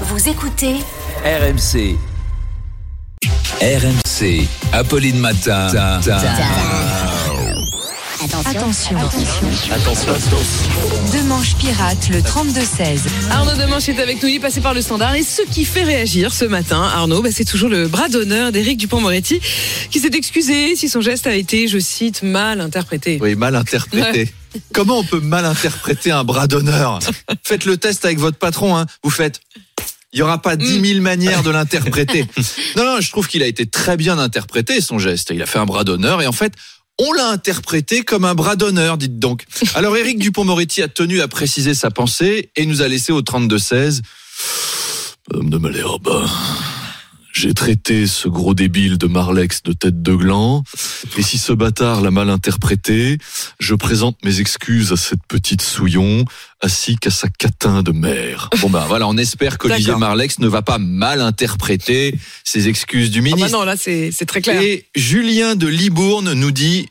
Vous écoutez RMC. RMC. Apolline Matin. Attention. Attention. Demanche pirate, le 32-16. Arnaud Demanche est avec nous, il est passé par le standard. Et ce qui fait réagir ce matin, Arnaud, bah, c'est toujours le bras d'honneur d'Éric Dupont-Moretti qui s'est excusé si son geste a été, je cite, mal interprété. Oui, mal interprété. Comment on peut mal interpréter un bras d'honneur? Faites le test avec votre patron. Hein. Vous faites. Il y aura pas dix mille manières de l'interpréter. Non, non, je trouve qu'il a été très bien interprété son geste. Il a fait un bras d'honneur et en fait, on l'a interprété comme un bras d'honneur, dites donc. Alors Éric Dupont-Moretti a tenu à préciser sa pensée et nous a laissé au 32-16. Madame de Malherbe, j'ai traité ce gros débile de Marlex de tête de gland. Et si ce bâtard l'a mal interprété, je présente mes excuses à cette petite souillon, ainsi qu'à sa catin de mère. Bon ben voilà, on espère qu'Olivier. Marlex ne va pas mal interpréter ses excuses du Ah bah ministre. non, là, c'est très clair. Et Julien de Libourne nous dit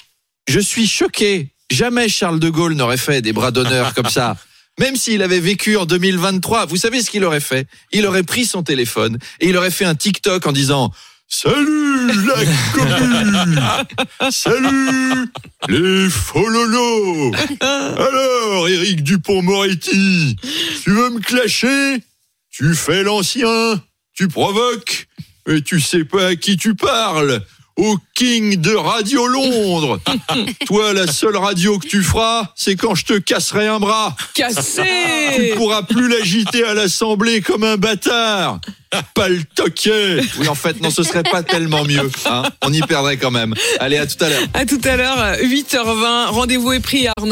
Je suis choqué. Jamais Charles de Gaulle n'aurait fait des bras d'honneur comme ça. Même s'il avait vécu en 2023, vous savez ce qu'il aurait fait? Il aurait pris son téléphone et il aurait fait un TikTok en disant Salut la commune Salut les fololos Alors Éric Dupont-Moretti, tu veux me clasher? Tu fais l'ancien, tu provoques, et tu sais pas à qui tu parles au King de Radio Londres. Toi, la seule radio que tu feras, c'est quand je te casserai un bras. Tu Cassé pourras plus l'agiter à l'Assemblée comme un bâtard. Pas le toquet. Oui, en fait, non, ce serait pas tellement mieux. hein. On y perdrait quand même. Allez, à tout à l'heure. À tout à l'heure, 8h20. Rendez-vous est pris, Arnaud.